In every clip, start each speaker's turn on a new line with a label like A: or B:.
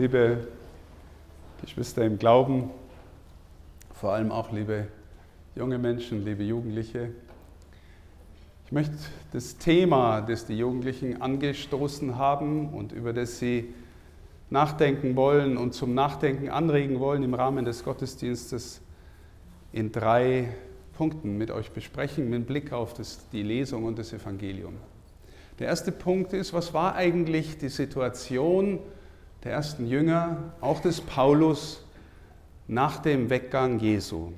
A: liebe Geschwister im Glauben, vor allem auch liebe junge Menschen, liebe Jugendliche. Ich möchte das Thema, das die Jugendlichen angestoßen haben und über das sie nachdenken wollen und zum Nachdenken anregen wollen im Rahmen des Gottesdienstes in drei Punkten mit euch besprechen, mit Blick auf das, die Lesung und das Evangelium. Der erste Punkt ist, was war eigentlich die Situation der ersten Jünger, auch des Paulus, nach dem Weggang Jesu.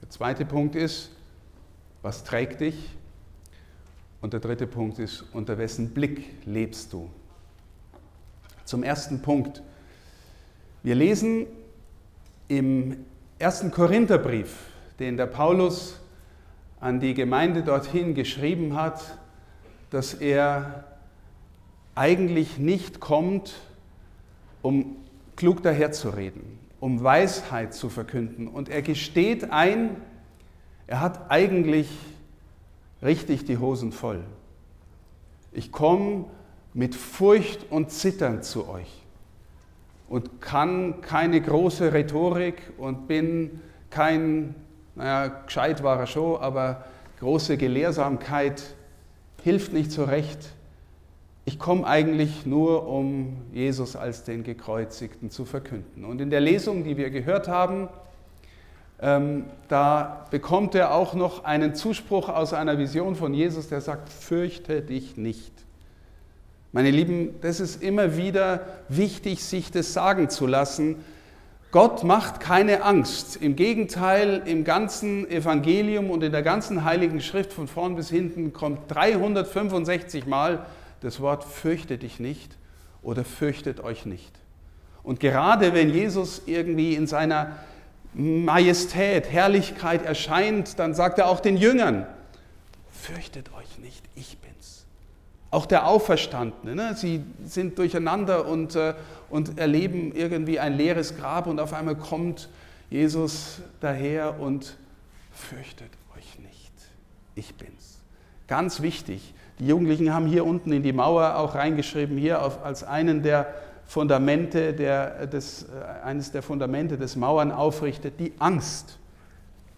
A: Der zweite Punkt ist, was trägt dich? Und der dritte Punkt ist, unter wessen Blick lebst du? Zum ersten Punkt. Wir lesen im ersten Korintherbrief, den der Paulus an die Gemeinde dorthin geschrieben hat, dass er eigentlich nicht kommt, um klug daherzureden, um Weisheit zu verkünden. Und er gesteht ein, er hat eigentlich richtig die Hosen voll. Ich komme mit Furcht und Zittern zu euch und kann keine große Rhetorik und bin kein, naja, gescheit war er schon, aber große Gelehrsamkeit hilft nicht so recht. Ich komme eigentlich nur, um Jesus als den Gekreuzigten zu verkünden. Und in der Lesung, die wir gehört haben, ähm, da bekommt er auch noch einen Zuspruch aus einer Vision von Jesus, der sagt, fürchte dich nicht. Meine Lieben, das ist immer wieder wichtig, sich das sagen zu lassen. Gott macht keine Angst. Im Gegenteil, im ganzen Evangelium und in der ganzen Heiligen Schrift von vorn bis hinten kommt 365 Mal das Wort fürchte dich nicht oder fürchtet euch nicht. Und gerade wenn Jesus irgendwie in seiner Majestät, Herrlichkeit erscheint, dann sagt er auch den Jüngern, fürchtet euch nicht, ich bin's. Auch der Auferstandene, ne? sie sind durcheinander und, äh, und erleben irgendwie ein leeres Grab und auf einmal kommt Jesus daher und fürchtet euch nicht, ich bin's. Ganz wichtig, die Jugendlichen haben hier unten in die Mauer auch reingeschrieben, hier auf, als einen der Fundamente, der, des, äh, eines der Fundamente des Mauern aufrichtet, die Angst.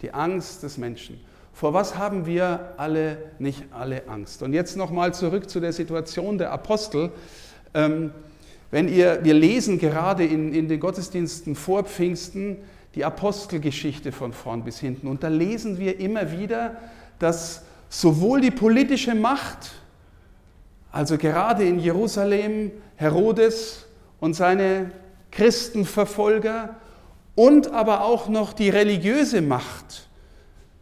A: Die Angst des Menschen. Vor was haben wir alle nicht alle Angst? Und jetzt nochmal zurück zu der Situation der Apostel. Ähm, wenn ihr, wir lesen gerade in, in den Gottesdiensten vor Pfingsten die Apostelgeschichte von vorn bis hinten. Und da lesen wir immer wieder, dass sowohl die politische Macht, also gerade in Jerusalem Herodes und seine Christenverfolger und aber auch noch die religiöse Macht,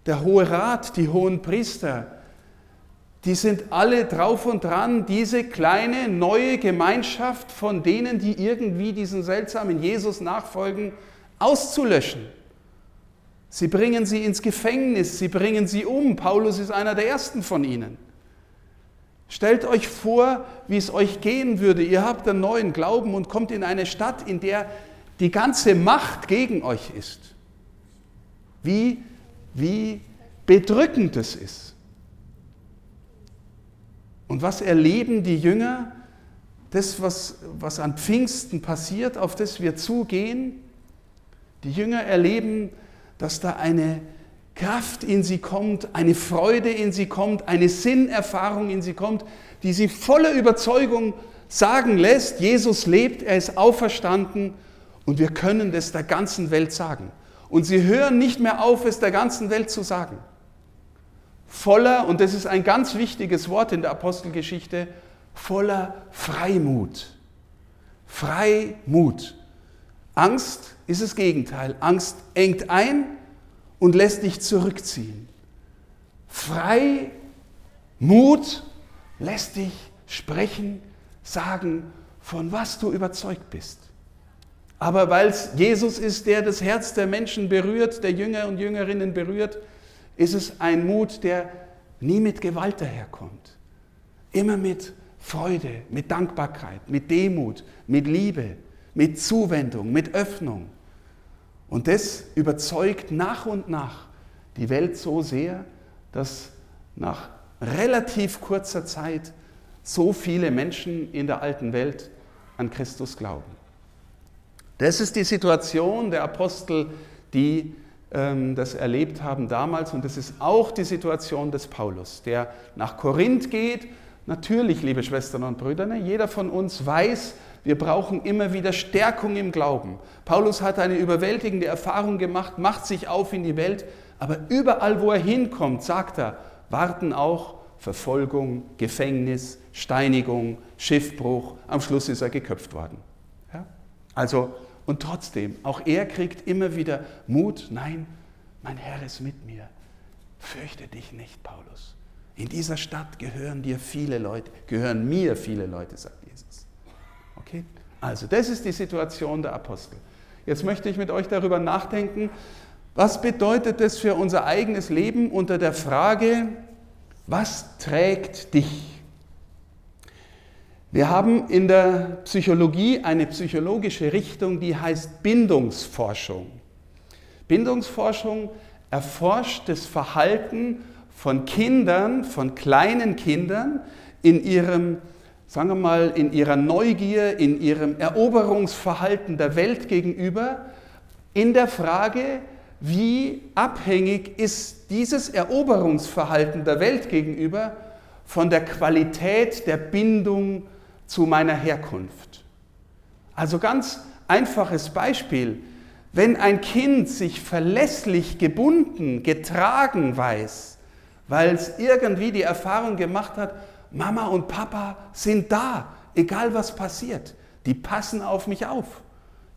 A: der Hohe Rat, die hohen Priester, die sind alle drauf und dran, diese kleine neue Gemeinschaft von denen, die irgendwie diesen seltsamen Jesus nachfolgen, auszulöschen. Sie bringen sie ins Gefängnis, sie bringen sie um. Paulus ist einer der ersten von ihnen. Stellt euch vor, wie es euch gehen würde. Ihr habt einen neuen Glauben und kommt in eine Stadt, in der die ganze Macht gegen euch ist. Wie, wie bedrückend es ist. Und was erleben die Jünger? Das, was, was an Pfingsten passiert, auf das wir zugehen. Die Jünger erleben dass da eine Kraft in sie kommt, eine Freude in sie kommt, eine Sinnerfahrung in sie kommt, die sie voller Überzeugung sagen lässt, Jesus lebt, er ist auferstanden und wir können das der ganzen Welt sagen. Und sie hören nicht mehr auf, es der ganzen Welt zu sagen. Voller, und das ist ein ganz wichtiges Wort in der Apostelgeschichte, voller Freimut. Freimut. Angst ist das Gegenteil. Angst engt ein und lässt dich zurückziehen. Frei, Mut lässt dich sprechen, sagen, von was du überzeugt bist. Aber weil es Jesus ist, der das Herz der Menschen berührt, der Jünger und Jüngerinnen berührt, ist es ein Mut, der nie mit Gewalt daherkommt. Immer mit Freude, mit Dankbarkeit, mit Demut, mit Liebe, mit Zuwendung, mit Öffnung. Und das überzeugt nach und nach die Welt so sehr, dass nach relativ kurzer Zeit so viele Menschen in der alten Welt an Christus glauben. Das ist die Situation der Apostel, die ähm, das erlebt haben damals. Und das ist auch die Situation des Paulus, der nach Korinth geht. Natürlich, liebe Schwestern und Brüder, ne, jeder von uns weiß, wir brauchen immer wieder Stärkung im Glauben. Paulus hat eine überwältigende Erfahrung gemacht, macht sich auf in die Welt, aber überall, wo er hinkommt, sagt er, warten auch Verfolgung, Gefängnis, Steinigung, Schiffbruch. Am Schluss ist er geköpft worden. Ja? Also, und trotzdem, auch er kriegt immer wieder Mut. Nein, mein Herr ist mit mir. Fürchte dich nicht, Paulus. In dieser Stadt gehören dir viele Leute, gehören mir viele Leute, sagt Jesus. Okay? Also, das ist die Situation der Apostel. Jetzt möchte ich mit euch darüber nachdenken, was bedeutet das für unser eigenes Leben unter der Frage, was trägt dich? Wir haben in der Psychologie eine psychologische Richtung, die heißt Bindungsforschung. Bindungsforschung erforscht das Verhalten von Kindern, von kleinen Kindern in ihrem, sagen wir mal, in ihrer Neugier, in ihrem Eroberungsverhalten der Welt gegenüber, in der Frage, wie abhängig ist dieses Eroberungsverhalten der Welt gegenüber von der Qualität der Bindung zu meiner Herkunft. Also ganz einfaches Beispiel. Wenn ein Kind sich verlässlich gebunden, getragen weiß, weil es irgendwie die Erfahrung gemacht hat, Mama und Papa sind da, egal was passiert, die passen auf mich auf.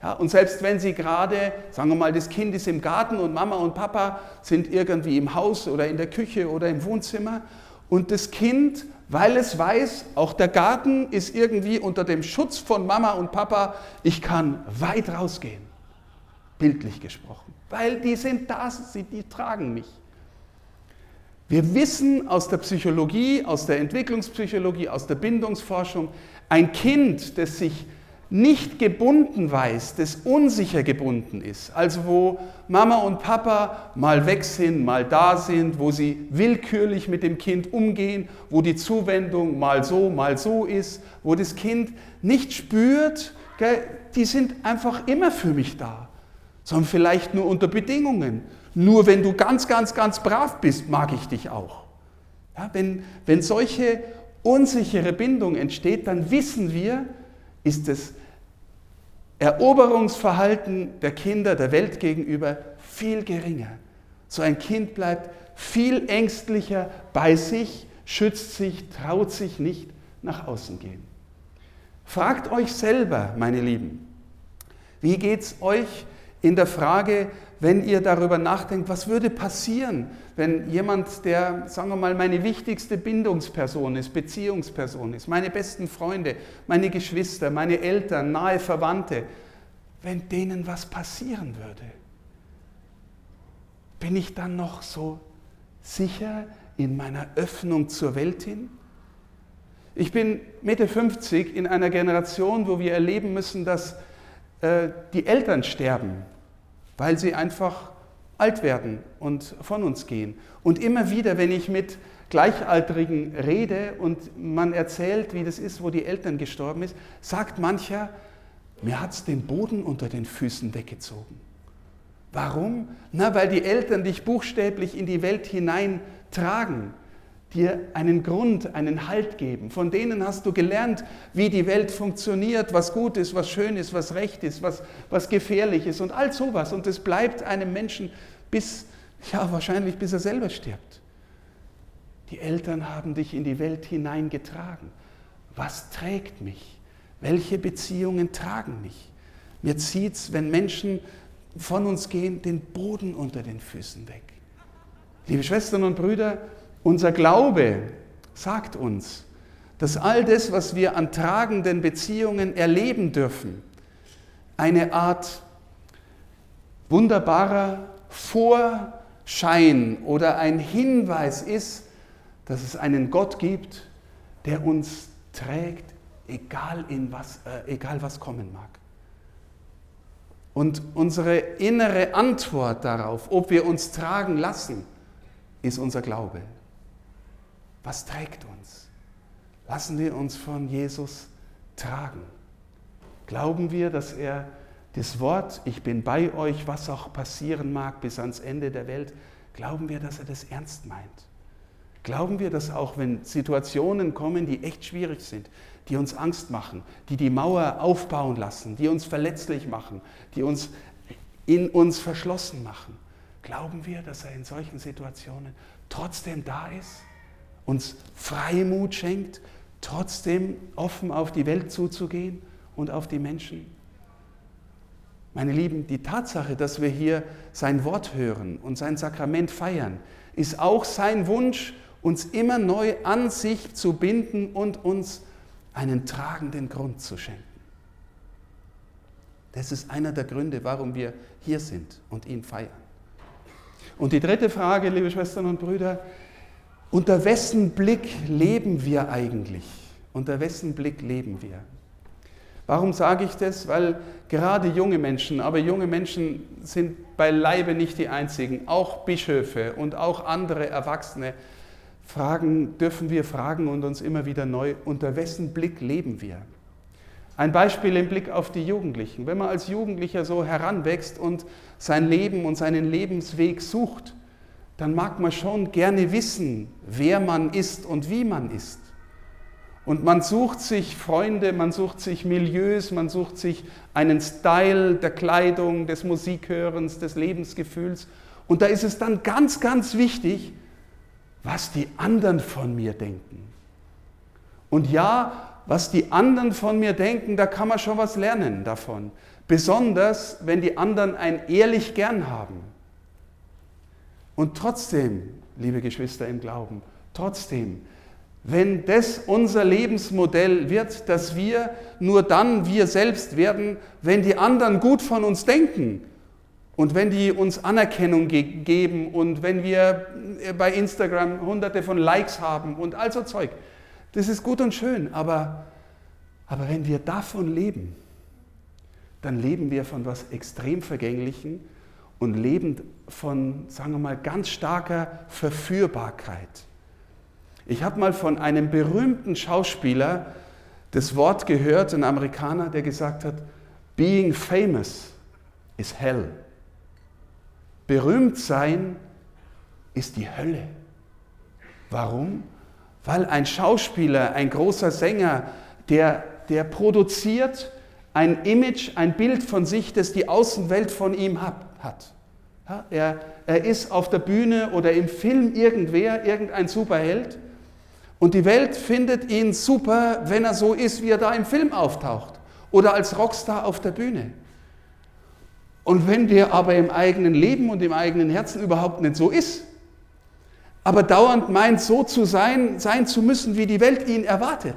A: Ja, und selbst wenn sie gerade, sagen wir mal, das Kind ist im Garten und Mama und Papa sind irgendwie im Haus oder in der Küche oder im Wohnzimmer und das Kind, weil es weiß, auch der Garten ist irgendwie unter dem Schutz von Mama und Papa, ich kann weit rausgehen, bildlich gesprochen, weil die sind da, die tragen mich. Wir wissen aus der Psychologie, aus der Entwicklungspsychologie, aus der Bindungsforschung, ein Kind, das sich nicht gebunden weiß, das unsicher gebunden ist, also wo Mama und Papa mal weg sind, mal da sind, wo sie willkürlich mit dem Kind umgehen, wo die Zuwendung mal so, mal so ist, wo das Kind nicht spürt, gell, die sind einfach immer für mich da, sondern vielleicht nur unter Bedingungen. Nur wenn du ganz, ganz, ganz brav bist, mag ich dich auch. Ja, wenn, wenn solche unsichere Bindung entsteht, dann wissen wir, ist es Eroberungsverhalten der Kinder der Welt gegenüber viel geringer. So ein Kind bleibt viel ängstlicher bei sich, schützt sich, traut sich nicht nach außen gehen. Fragt euch selber, meine Lieben, wie geht es euch in der Frage, wenn ihr darüber nachdenkt, was würde passieren, wenn jemand, der, sagen wir mal, meine wichtigste Bindungsperson ist, Beziehungsperson ist, meine besten Freunde, meine Geschwister, meine Eltern, nahe Verwandte, wenn denen was passieren würde? Bin ich dann noch so sicher in meiner Öffnung zur Welt hin? Ich bin Mitte 50 in einer Generation, wo wir erleben müssen, dass äh, die Eltern sterben, weil sie einfach alt werden und von uns gehen. Und immer wieder, wenn ich mit Gleichaltrigen rede und man erzählt, wie das ist, wo die Eltern gestorben ist, sagt mancher, mir hat es den Boden unter den Füßen weggezogen. Warum? Na, weil die Eltern dich buchstäblich in die Welt hinein tragen, dir einen Grund, einen Halt geben. Von denen hast du gelernt, wie die Welt funktioniert, was gut ist, was schön ist, was recht ist, was, was gefährlich ist und all sowas. Und es bleibt einem Menschen bis, ja, wahrscheinlich bis er selber stirbt. Die Eltern haben dich in die Welt hineingetragen. Was trägt mich? Welche Beziehungen tragen mich? Mir zieht es, wenn Menschen von uns gehen, den Boden unter den Füßen weg. Liebe Schwestern und Brüder, unser Glaube sagt uns, dass all das, was wir an tragenden Beziehungen erleben dürfen, eine Art wunderbarer Vorschein oder ein Hinweis ist, dass es einen Gott gibt, der uns trägt, egal, in was, äh, egal was kommen mag. Und unsere innere Antwort darauf, ob wir uns tragen lassen, ist unser Glaube. Was trägt uns? Lassen wir uns von Jesus tragen. Glauben wir, dass er das Wort, ich bin bei euch, was auch passieren mag bis ans Ende der Welt, glauben wir, dass er das ernst meint? Glauben wir, dass auch wenn Situationen kommen, die echt schwierig sind, die uns Angst machen, die die Mauer aufbauen lassen, die uns verletzlich machen, die uns in uns verschlossen machen, glauben wir, dass er in solchen Situationen trotzdem da ist, uns Freimut schenkt, trotzdem offen auf die Welt zuzugehen und auf die Menschen? Meine Lieben, die Tatsache, dass wir hier sein Wort hören und sein Sakrament feiern, ist auch sein Wunsch, uns immer neu an sich zu binden und uns einen tragenden Grund zu schenken. Das ist einer der Gründe, warum wir hier sind und ihn feiern. Und die dritte Frage, liebe Schwestern und Brüder, unter wessen Blick leben wir eigentlich? Unter wessen Blick leben wir? Warum sage ich das? Weil gerade junge Menschen, aber junge Menschen sind beileibe nicht die einzigen, auch Bischöfe und auch andere Erwachsene fragen, dürfen wir fragen und uns immer wieder neu, unter wessen Blick leben wir? Ein Beispiel im Blick auf die Jugendlichen. Wenn man als Jugendlicher so heranwächst und sein Leben und seinen Lebensweg sucht, dann mag man schon gerne wissen, wer man ist und wie man ist. Und man sucht sich Freunde, man sucht sich Milieus, man sucht sich einen Style der Kleidung, des Musikhörens, des Lebensgefühls. Und da ist es dann ganz, ganz wichtig, was die anderen von mir denken. Und ja, was die anderen von mir denken, da kann man schon was lernen davon. Besonders, wenn die anderen ein ehrlich gern haben. Und trotzdem, liebe Geschwister im Glauben, trotzdem wenn das unser Lebensmodell wird, dass wir nur dann wir selbst werden, wenn die anderen gut von uns denken und wenn die uns Anerkennung ge geben und wenn wir bei Instagram hunderte von Likes haben und all so Zeug. Das ist gut und schön, aber, aber wenn wir davon leben, dann leben wir von was extrem Vergänglichen und leben von, sagen wir mal, ganz starker Verführbarkeit. Ich habe mal von einem berühmten Schauspieler das Wort gehört, ein Amerikaner, der gesagt hat, Being famous is hell. Berühmt sein ist die Hölle. Warum? Weil ein Schauspieler, ein großer Sänger, der, der produziert ein Image, ein Bild von sich, das die Außenwelt von ihm hat. Ja, er, er ist auf der Bühne oder im Film irgendwer, irgendein Superheld und die Welt findet ihn super, wenn er so ist, wie er da im Film auftaucht oder als Rockstar auf der Bühne. Und wenn der aber im eigenen Leben und im eigenen Herzen überhaupt nicht so ist, aber dauernd meint, so zu sein, sein zu müssen, wie die Welt ihn erwartet,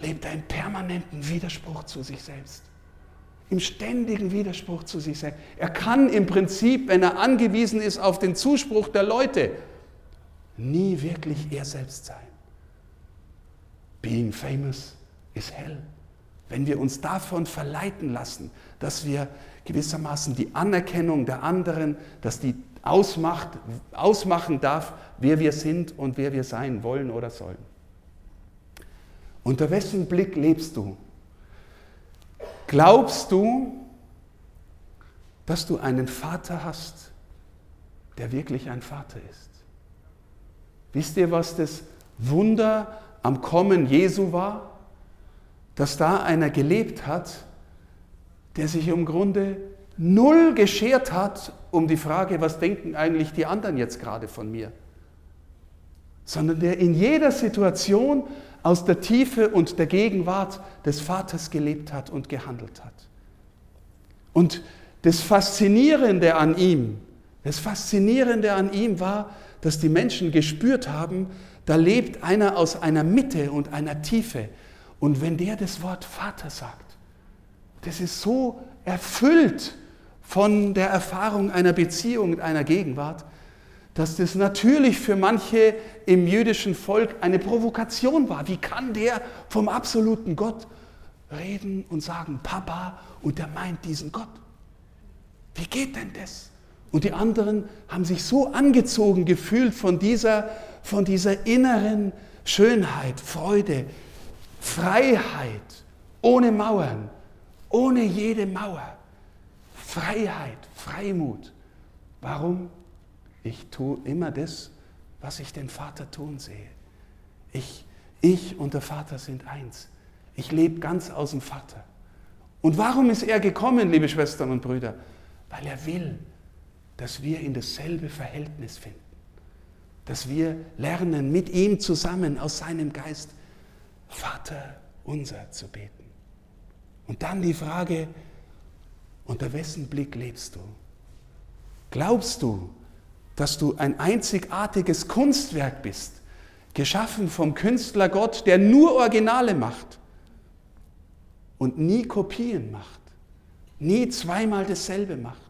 A: lebt er im permanenten Widerspruch zu sich selbst. Im ständigen Widerspruch zu sich selbst. Er kann im Prinzip, wenn er angewiesen ist auf den Zuspruch der Leute, nie wirklich er selbst sein. Being famous is hell. Wenn wir uns davon verleiten lassen, dass wir gewissermaßen die Anerkennung der anderen, dass die ausmacht, ausmachen darf, wer wir sind und wer wir sein wollen oder sollen. Unter wessen Blick lebst du? Glaubst du, dass du einen Vater hast, der wirklich ein Vater ist? Wisst ihr, was das Wunder am Kommen Jesu war? Dass da einer gelebt hat, der sich im Grunde null geschert hat um die Frage, was denken eigentlich die anderen jetzt gerade von mir, sondern der in jeder Situation aus der Tiefe und der Gegenwart des Vaters gelebt hat und gehandelt hat. Und das Faszinierende an ihm, das Faszinierende an ihm war, dass die Menschen gespürt haben, da lebt einer aus einer Mitte und einer Tiefe. Und wenn der das Wort Vater sagt, das ist so erfüllt von der Erfahrung einer Beziehung und einer Gegenwart, dass das natürlich für manche im jüdischen Volk eine Provokation war. Wie kann der vom absoluten Gott reden und sagen, Papa, und der meint diesen Gott? Wie geht denn das? Und die anderen haben sich so angezogen gefühlt von dieser, von dieser inneren Schönheit, Freude, Freiheit, ohne Mauern, ohne jede Mauer. Freiheit, Freimut. Warum? Ich tue immer das, was ich den Vater tun sehe. Ich, ich und der Vater sind eins. Ich lebe ganz aus dem Vater. Und warum ist er gekommen, liebe Schwestern und Brüder? Weil er will, dass wir in dasselbe Verhältnis finden. Dass wir lernen, mit ihm zusammen aus seinem Geist Vater unser zu beten. Und dann die Frage, unter wessen Blick lebst du? Glaubst du, dass du ein einzigartiges Kunstwerk bist, geschaffen vom Künstler Gott, der nur Originale macht und nie Kopien macht, nie zweimal dasselbe macht?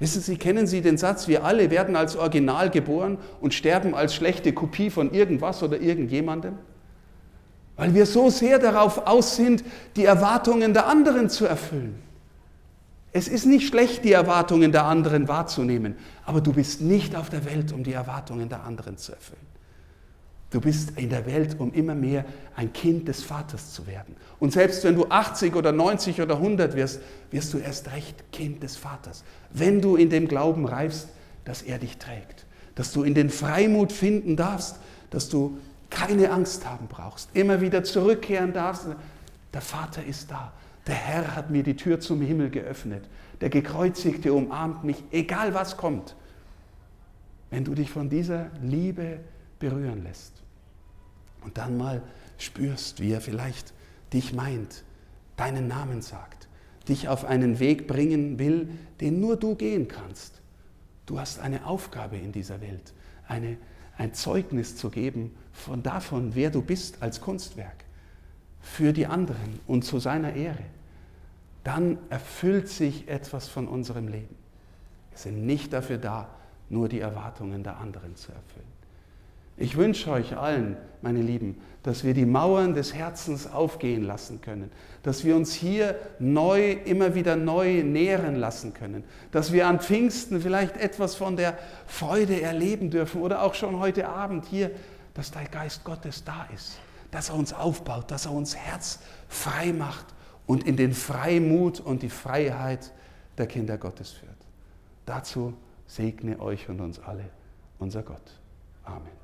A: Wissen Sie, kennen Sie den Satz, wir alle werden als Original geboren und sterben als schlechte Kopie von irgendwas oder irgendjemandem? Weil wir so sehr darauf aus sind, die Erwartungen der anderen zu erfüllen. Es ist nicht schlecht, die Erwartungen der anderen wahrzunehmen, aber du bist nicht auf der Welt, um die Erwartungen der anderen zu erfüllen. Du bist in der Welt, um immer mehr ein Kind des Vaters zu werden. Und selbst wenn du 80 oder 90 oder 100 wirst, wirst du erst recht Kind des Vaters. Wenn du in dem Glauben reifst, dass er dich trägt. Dass du in den Freimut finden darfst, dass du keine Angst haben brauchst. Immer wieder zurückkehren darfst. Der Vater ist da. Der Herr hat mir die Tür zum Himmel geöffnet. Der Gekreuzigte umarmt mich, egal was kommt. Wenn du dich von dieser Liebe berühren lässt und dann mal spürst, wie er vielleicht dich meint, deinen Namen sagt, dich auf einen Weg bringen will, den nur du gehen kannst. Du hast eine Aufgabe in dieser Welt, eine, ein Zeugnis zu geben von davon, wer du bist als Kunstwerk für die anderen und zu seiner Ehre, dann erfüllt sich etwas von unserem Leben. Wir sind nicht dafür da, nur die Erwartungen der anderen zu erfüllen. Ich wünsche euch allen, meine Lieben, dass wir die Mauern des Herzens aufgehen lassen können, dass wir uns hier neu, immer wieder neu nähren lassen können, dass wir an Pfingsten vielleicht etwas von der Freude erleben dürfen oder auch schon heute Abend hier, dass der Geist Gottes da ist dass er uns aufbaut, dass er uns Herz frei macht und in den Freimut und die Freiheit der Kinder Gottes führt. Dazu segne euch und uns alle unser Gott. Amen.